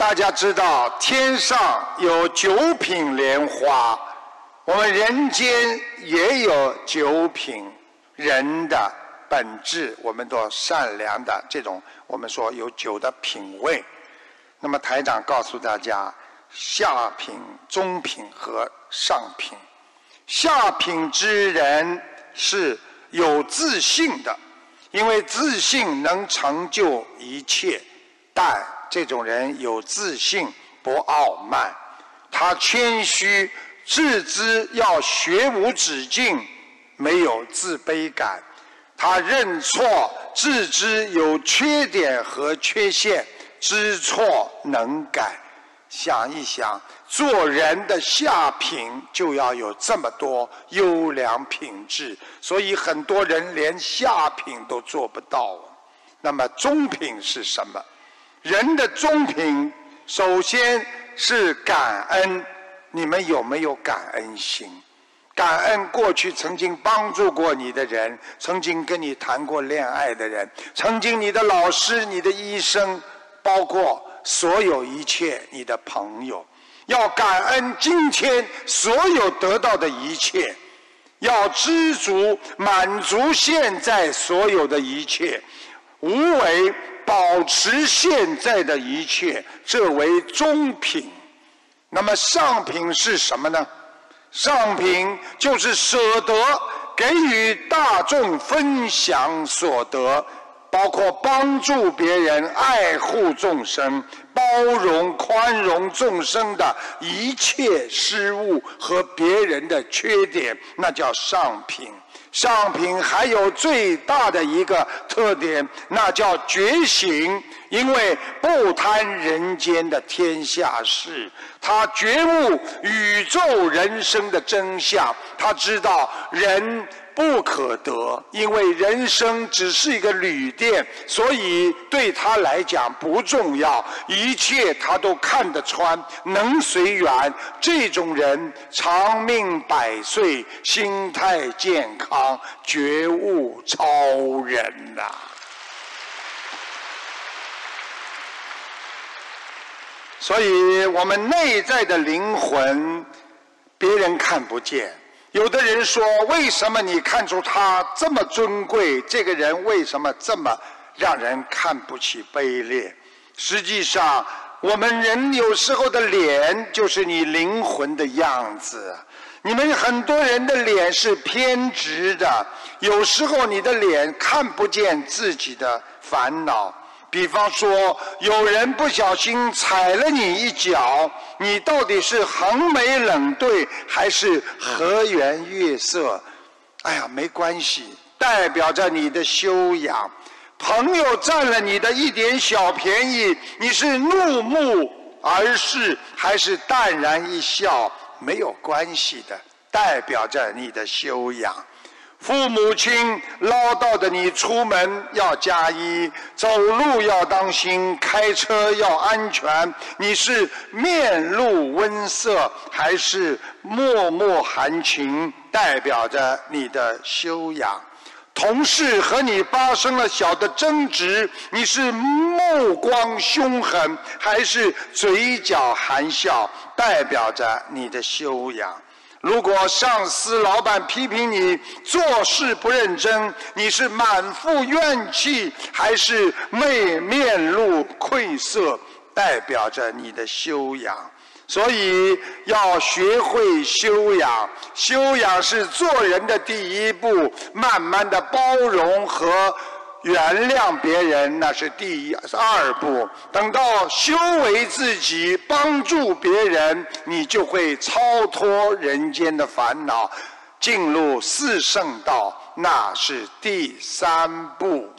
大家知道天上有九品莲花，我们人间也有九品人的本质，我们都善良的这种，我们说有九的品位。那么台长告诉大家，下品、中品和上品。下品之人是有自信的，因为自信能成就一切。但这种人有自信，不傲慢，他谦虚，自知要学无止境，没有自卑感。他认错，自知有缺点和缺陷，知错能改。想一想。做人的下品就要有这么多优良品质，所以很多人连下品都做不到。那么中品是什么？人的中品首先是感恩。你们有没有感恩心？感恩过去曾经帮助过你的人，曾经跟你谈过恋爱的人，曾经你的老师、你的医生，包括所有一切你的朋友。要感恩今天所有得到的一切，要知足满足现在所有的一切，无为保持现在的一切，这为中品。那么上品是什么呢？上品就是舍得给予大众分享所得。包括帮助别人、爱护众生、包容、宽容众生的一切失误和别人的缺点，那叫上品。上品还有最大的一个特点，那叫觉醒。因为不贪人间的天下事，他觉悟宇宙人生的真相，他知道人。不可得，因为人生只是一个旅店，所以对他来讲不重要，一切他都看得穿，能随缘。这种人长命百岁，心态健康，觉悟超人呐。所以我们内在的灵魂，别人看不见。有的人说：“为什么你看出他这么尊贵？这个人为什么这么让人看不起、卑劣？”实际上，我们人有时候的脸就是你灵魂的样子。你们很多人的脸是偏执的，有时候你的脸看不见自己的烦恼。比方说，有人不小心踩了你一脚，你到底是横眉冷对还是和颜悦色？哎呀，没关系，代表着你的修养。朋友占了你的一点小便宜，你是怒目而视还是淡然一笑？没有关系的，代表着你的修养。父母亲唠叨的你出门要加衣，走路要当心，开车要安全。你是面露温色还是脉脉含情，代表着你的修养。同事和你发生了小的争执，你是目光凶狠还是嘴角含笑，代表着你的修养。如果上司、老板批评你做事不认真，你是满腹怨气还是面面露愧色，代表着你的修养。所以要学会修养，修养是做人的第一步，慢慢的包容和。原谅别人那是第一二步，等到修为自己，帮助别人，你就会超脱人间的烦恼，进入四圣道，那是第三步。